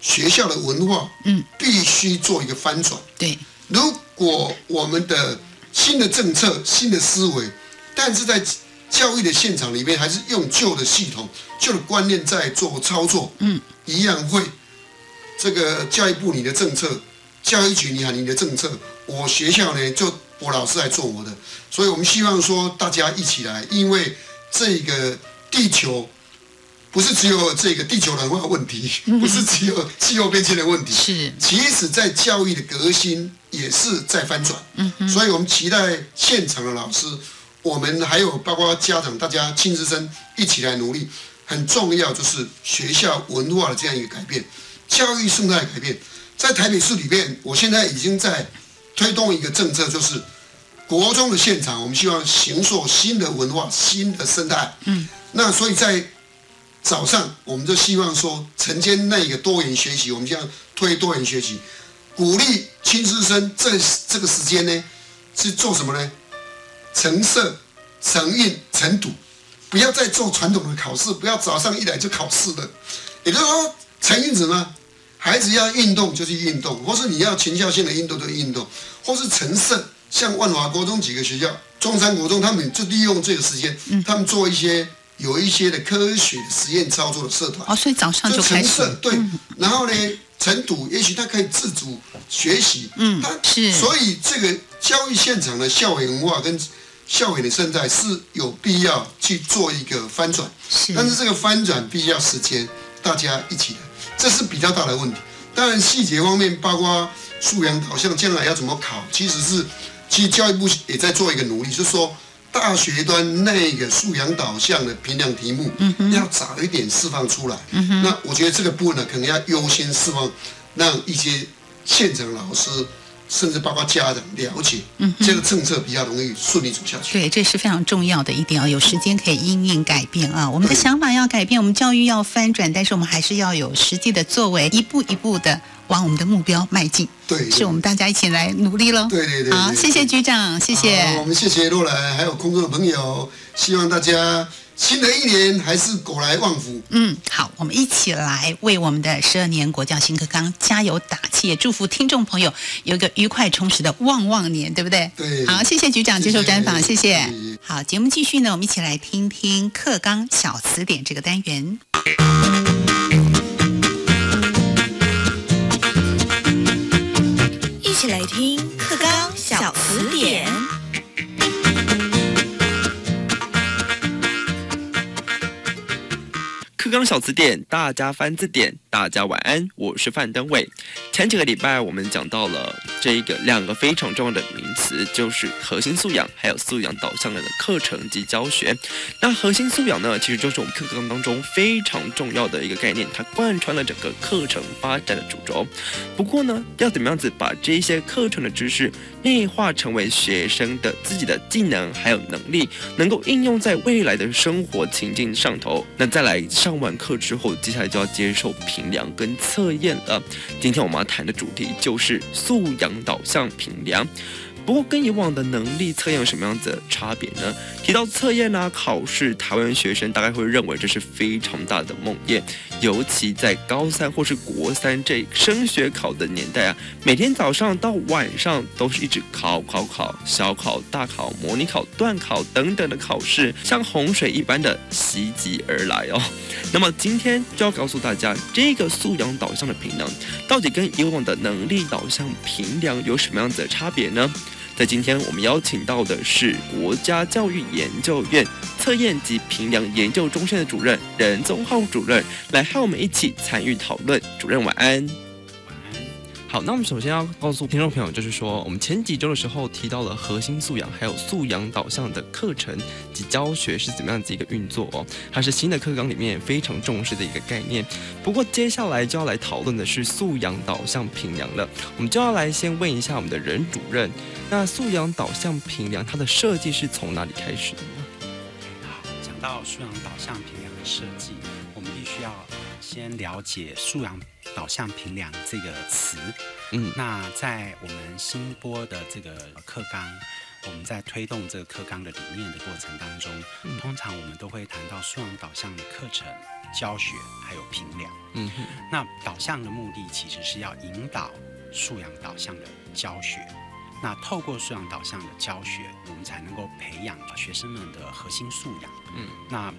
学校的文化，嗯，必须做一个翻转。对，如果我们的新的政策、新的思维。但是在教育的现场里面，还是用旧的系统、旧的观念在做操作，嗯，一样会。这个教育部你的政策，教育局你喊你的政策，我学校呢就我老师来做我的，所以我们希望说大家一起来，因为这个地球不是只有这个地球暖化问题，不是只有气候变迁的问题，是，其实在教育的革新也是在翻转，嗯，所以我们期待现场的老师。我们还有包括家长，大家亲子生一起来努力，很重要就是学校文化的这样一个改变，教育生态改变。在台北市里面，我现在已经在推动一个政策，就是国中的现场，我们希望形塑新的文化、新的生态。嗯，那所以在早上，我们就希望说承接那个多元学习，我们这样推多元学习，鼓励亲师生这这个时间呢，是做什么呢？成色、成韵、成读，不要再做传统的考试，不要早上一来就考试了。也就是说，成韵什么？孩子要运动就去运动，或是你要全校性的运动就运动，或是成胜，像万华国中几个学校、中山国中，他们就利用这个时间，他们做一些有一些的科学实验操作的社团。哦，所以早上就开始。对，然后呢，成读也许他可以自主学习。嗯，他是。所以这个教育现场的校园文化跟校园的生态是有必要去做一个翻转，是但是这个翻转必须要时间，大家一起来，这是比较大的问题。当然细节方面，包括素养导向，将来要怎么考，其实是其实教育部也在做一个努力，就是说大学端那个素养导向的评量题目，要早一点释放出来。那我觉得这个部分呢，可能要优先释放，让一些现场老师。甚至包括家人了解，嗯，这个政策比较容易顺利走下去。对，这是非常重要的一点啊！有时间可以因应改变啊，我们的想法要改变，我们教育要翻转，但是我们还是要有实际的作为，一步一步的往我们的目标迈进。对，是我们大家一起来努力喽。对对对，好，谢谢局长，谢谢。我们谢谢若兰，还有工作的朋友，希望大家。新的一年还是狗来旺福。嗯，好，我们一起来为我们的十二年国教新课纲加油打气，也祝福听众朋友有一个愉快充实的旺旺年，对不对？对。好，谢谢局长接受专访，谢谢。好，节目继续呢，我们一起来听听课纲小词典这个单元。一起来听课纲小词典。纲小词典，大家翻字典。大家晚安，我是范登伟。前几个礼拜我们讲到了这一个两个非常重要的名词，就是核心素养，还有素养导向的课程及教学。那核心素养呢，其实就是我们课纲当中非常重要的一个概念，它贯穿了整个课程发展的主轴。不过呢，要怎么样子把这些课程的知识内化成为学生的自己的技能还有能力，能够应用在未来的生活情境上头。那再来上完课之后，接下来就要接受评量跟测验了。今天我们要谈的主题就是素养导向评量。不过跟以往的能力测验有什么样子的差别呢？提到测验啊、考试，台湾学生大概会认为这是非常大的梦魇，尤其在高三或是国三这升学考的年代啊，每天早上到晚上都是一直考考考，小考、大考、模拟考、段考等等的考试，像洪水一般的袭击而来哦。那么今天就要告诉大家，这个素养导向的评量，到底跟以往的能力导向评量有什么样子的差别呢？在今天，我们邀请到的是国家教育研究院测验及评量研究中心的主任任宗浩主任，来和我们一起参与讨论。主任晚安。好，那我们首先要告诉听众朋友，就是说，我们前几周的时候提到了核心素养，还有素养导向的课程及教学是怎么样子一个运作哦，它是新的课纲里面非常重视的一个概念。不过接下来就要来讨论的是素养导向评量了，我们就要来先问一下我们的任主任，那素养导向评量它的设计是从哪里开始的呢？好，讲到素养导向评量的设计，我们必须要先了解素养。导向评量这个词，嗯，那在我们新播的这个课纲，我们在推动这个课纲的理念的过程当中，通常我们都会谈到素养导向的课程教学还有评量，嗯哼，那导向的目的其实是要引导素养导向的教学，那透过素养导向的教学，我们才能够培养学生们的核心素养，嗯，那。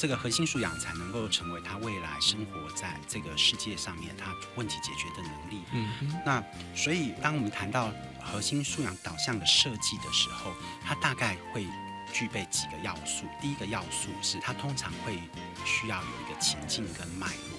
这个核心素养才能够成为他未来生活在这个世界上面他问题解决的能力。嗯，那所以当我们谈到核心素养导向的设计的时候，它大概会具备几个要素。第一个要素是它通常会需要有一个情境跟脉络，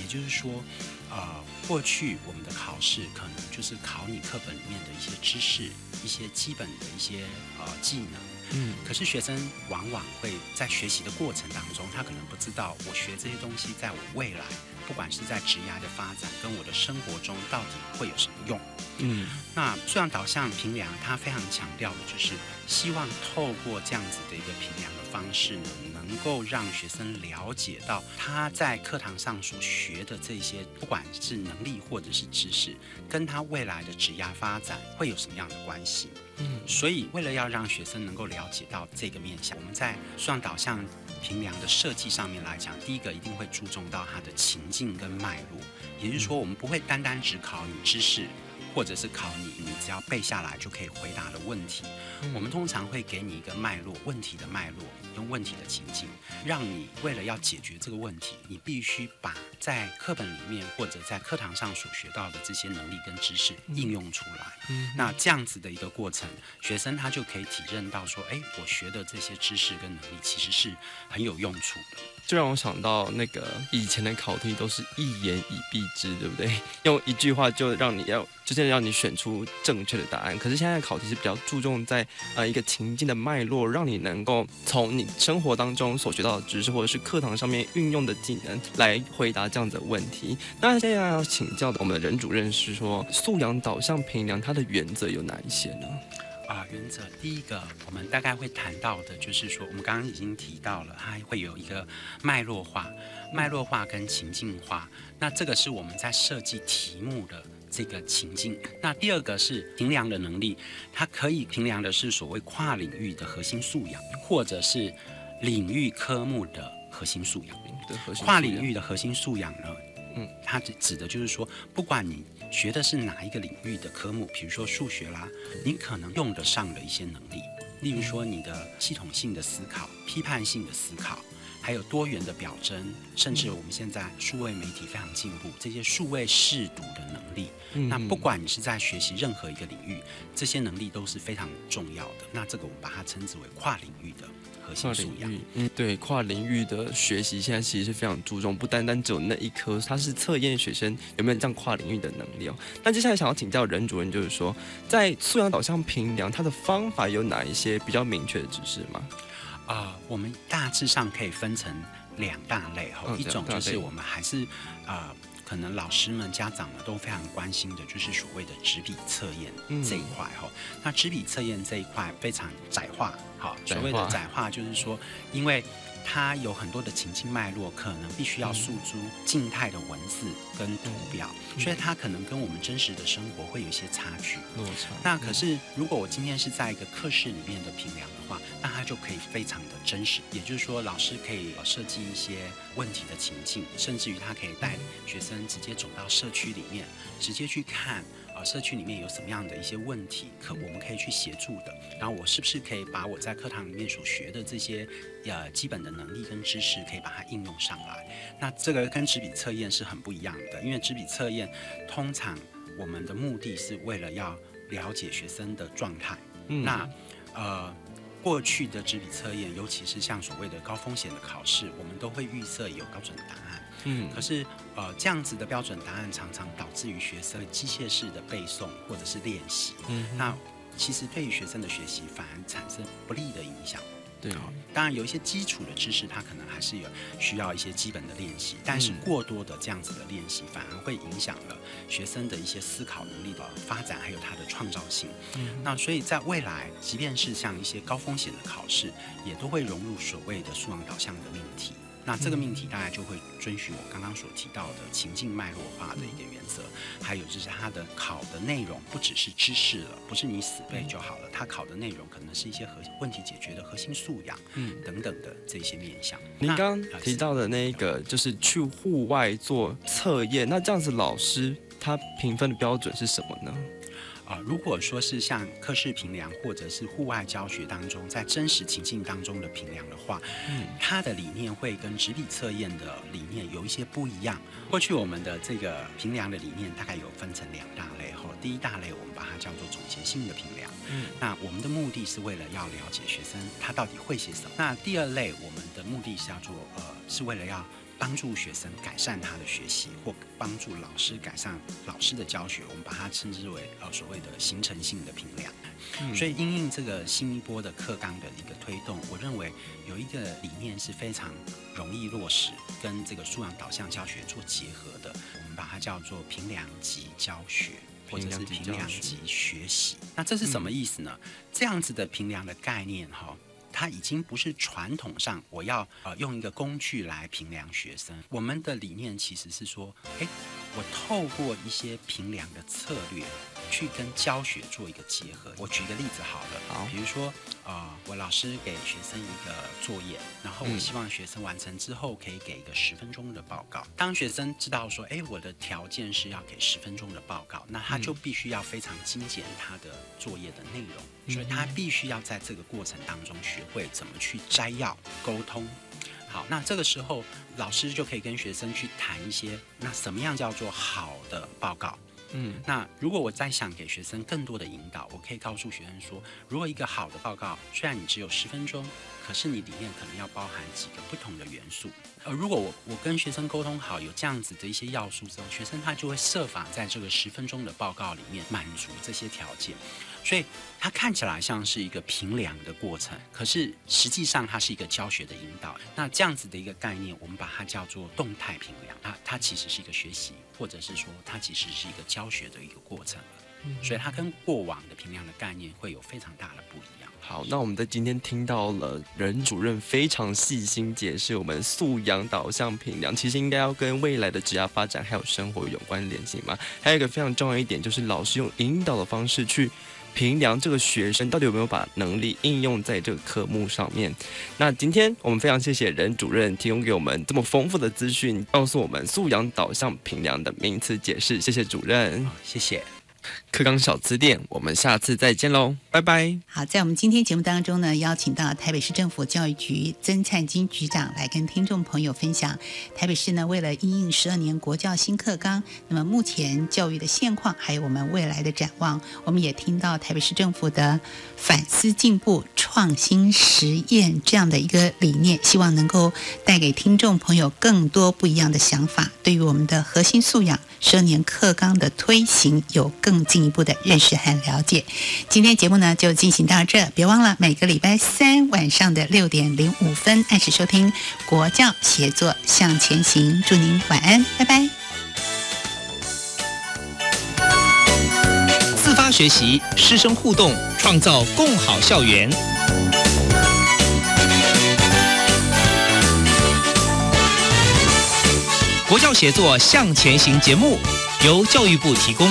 也就是说，呃，过去我们的考试可能就是考你课本里面的一些知识、一些基本的一些呃技能。嗯，可是学生往往会在学习的过程当中，他可能不知道我学这些东西，在我未来，不管是在职涯的发展跟我的生活中，到底会有什么用？嗯，那素养导向评量，他非常强调的就是希望透过这样子的一个评量的方式呢，能够让学生了解到他在课堂上所学的这些，不管是能力或者是知识，跟他未来的职业发展会有什么样的关系？嗯，所以为了要让学生能够了解到这个面向，我们在素养导向评量的设计上面来讲，第一个一定会注重到它的情境跟脉络，也就是说，我们不会单单只考你知识。或者是考你，你只要背下来就可以回答的问题。我们通常会给你一个脉络，问题的脉络，跟问题的情境，让你为了要解决这个问题，你必须把在课本里面或者在课堂上所学到的这些能力跟知识应用出来。那这样子的一个过程，学生他就可以体认到说，哎，我学的这些知识跟能力其实是很有用处的。就让我想到那个以前的考题都是一言以蔽之，对不对？用一句话就让你要，就是让你选出正确的答案。可是现在的考题是比较注重在呃一个情境的脉络，让你能够从你生活当中所学到的知识，或者是课堂上面运用的技能来回答这样子的问题。那现在要请教的我们的任主任是说，素养导向评量它的原则有哪一些呢？啊，原则第一个，我们大概会谈到的，就是说，我们刚刚已经提到了，它会有一个脉络化、脉络化跟情境化。那这个是我们在设计题目的这个情境。那第二个是评量的能力，它可以评量的是所谓跨领域的核心素养，或者是领域科目的核心素养。跨领域的核心素养呢？嗯，它指指的就是说，不管你。学的是哪一个领域的科目？比如说数学啦，你可能用得上的一些能力，例如说你的系统性的思考、批判性的思考，还有多元的表征，甚至我们现在数位媒体非常进步，这些数位视读的能力。那不管你是在学习任何一个领域，这些能力都是非常重要的。那这个我们把它称之为跨领域的核心素养。嗯，对，跨领域的学习现在其实是非常注重，不单单只有那一科，它是测验学生有没有这样跨领域的能力哦。那接下来想要请教任主任，就是说在素养导向评量，它的方法有哪一些比较明确的指示吗？啊，我们大致上可以分成两大类哈，一种就是我们还是啊。可能老师们、家长们都非常关心的，就是所谓的纸笔测验这一块哈。那纸笔测验这一块非常窄化，好，所谓的窄化就是说，因为。它有很多的情境脉络，可能必须要诉诸静态的文字跟图表，所以它可能跟我们真实的生活会有一些差距。落差。那可是，如果我今天是在一个课室里面的评量的话，那它就可以非常的真实。也就是说，老师可以设计一些问题的情境，甚至于他可以带学生直接走到社区里面，直接去看。啊社区里面有什么样的一些问题，可我们可以去协助的。然后我是不是可以把我在课堂里面所学的这些呃基本的能力跟知识，可以把它应用上来？那这个跟纸笔测验是很不一样的，因为纸笔测验通常我们的目的是为了要了解学生的状态。嗯那呃。过去的纸笔测验，尤其是像所谓的高风险的考试，我们都会预测有标准答案。嗯，可是呃，这样子的标准答案常常导致于学生机械式的背诵或者是练习。嗯，那其实对于学生的学习反而产生不利的影响。对，当然有一些基础的知识，它可能还是有需要一些基本的练习，但是过多的这样子的练习，反而会影响了学生的一些思考能力的发展，还有他的创造性。嗯，那所以在未来，即便是像一些高风险的考试，也都会融入所谓的素养导向的命题。那这个命题大概就会遵循我刚刚所提到的情境脉络化的一个原则，还有就是它的考的内容不只是知识了，不是你死背就好了，它考的内容可能是一些核问题解决的核心素养，嗯，等等的这些面向。您刚刚提到的那一个就是去户外做测验，那这样子老师他评分的标准是什么呢？啊，如果说是像课室评量或者是户外教学当中，在真实情境当中的评量的话，嗯，它的理念会跟纸笔测验的理念有一些不一样。过去我们的这个评量的理念大概有分成两大类，哈，第一大类我们把它叫做总结性的评量，嗯，那我们的目的是为了要了解学生他到底会些什么。那第二类我们的目的是要做，呃，是为了要。帮助学生改善他的学习，或帮助老师改善老师的教学，我们把它称之为呃所谓的形成性的评量。所以，因应这个新一波的课纲的一个推动，我认为有一个理念是非常容易落实，跟这个素养导向教学做结合的，我们把它叫做评量级教学，或者是评量级学习。那这是什么意思呢？这样子的评量的概念，哈。它已经不是传统上我要呃用一个工具来评量学生。我们的理念其实是说，哎，我透过一些评量的策略。去跟教学做一个结合。我举个例子好了，好，比如说，呃，我老师给学生一个作业，然后我希望学生完成之后可以给一个十分钟的报告。当学生知道说，哎，我的条件是要给十分钟的报告，那他就必须要非常精简他的作业的内容，所以他必须要在这个过程当中学会怎么去摘要、沟通。好，那这个时候老师就可以跟学生去谈一些，那什么样叫做好的报告？嗯，那如果我再想给学生更多的引导，我可以告诉学生说，如果一个好的报告，虽然你只有十分钟，可是你里面可能要包含几个不同的元素。而如果我我跟学生沟通好，有这样子的一些要素之后，学生他就会设法在这个十分钟的报告里面满足这些条件。所以它看起来像是一个评量的过程，可是实际上它是一个教学的引导。那这样子的一个概念，我们把它叫做动态评量。它它其实是一个学习，或者是说它其实是一个教学的一个过程。所以它跟过往的评量的概念会有非常大的不一样。好，那我们在今天听到了任主任非常细心解释，我们素养导向评量其实应该要跟未来的职业发展还有生活有关联性嘛。还有一个非常重要一点，就是老师用引导的方式去。评量这个学生到底有没有把能力应用在这个科目上面？那今天我们非常谢谢任主任提供给我们这么丰富的资讯，告诉我们素养导向评量的名词解释。谢谢主任，谢谢。课纲小词典，我们下次再见喽，拜拜。好，在我们今天节目当中呢，邀请到台北市政府教育局曾灿金局长来跟听众朋友分享台北市呢为了应应十二年国教新课纲，那么目前教育的现况，还有我们未来的展望。我们也听到台北市政府的反思进步、创新实验这样的一个理念，希望能够带给听众朋友更多不一样的想法，对于我们的核心素养。十二年课纲的推行有更更进一步的认识和了解。今天节目呢就进行到这，别忘了每个礼拜三晚上的六点零五分按时收听《国教协作向前行》。祝您晚安，拜拜。自发学习，师生互动，创造共好校园。国教协作向前行节目由教育部提供。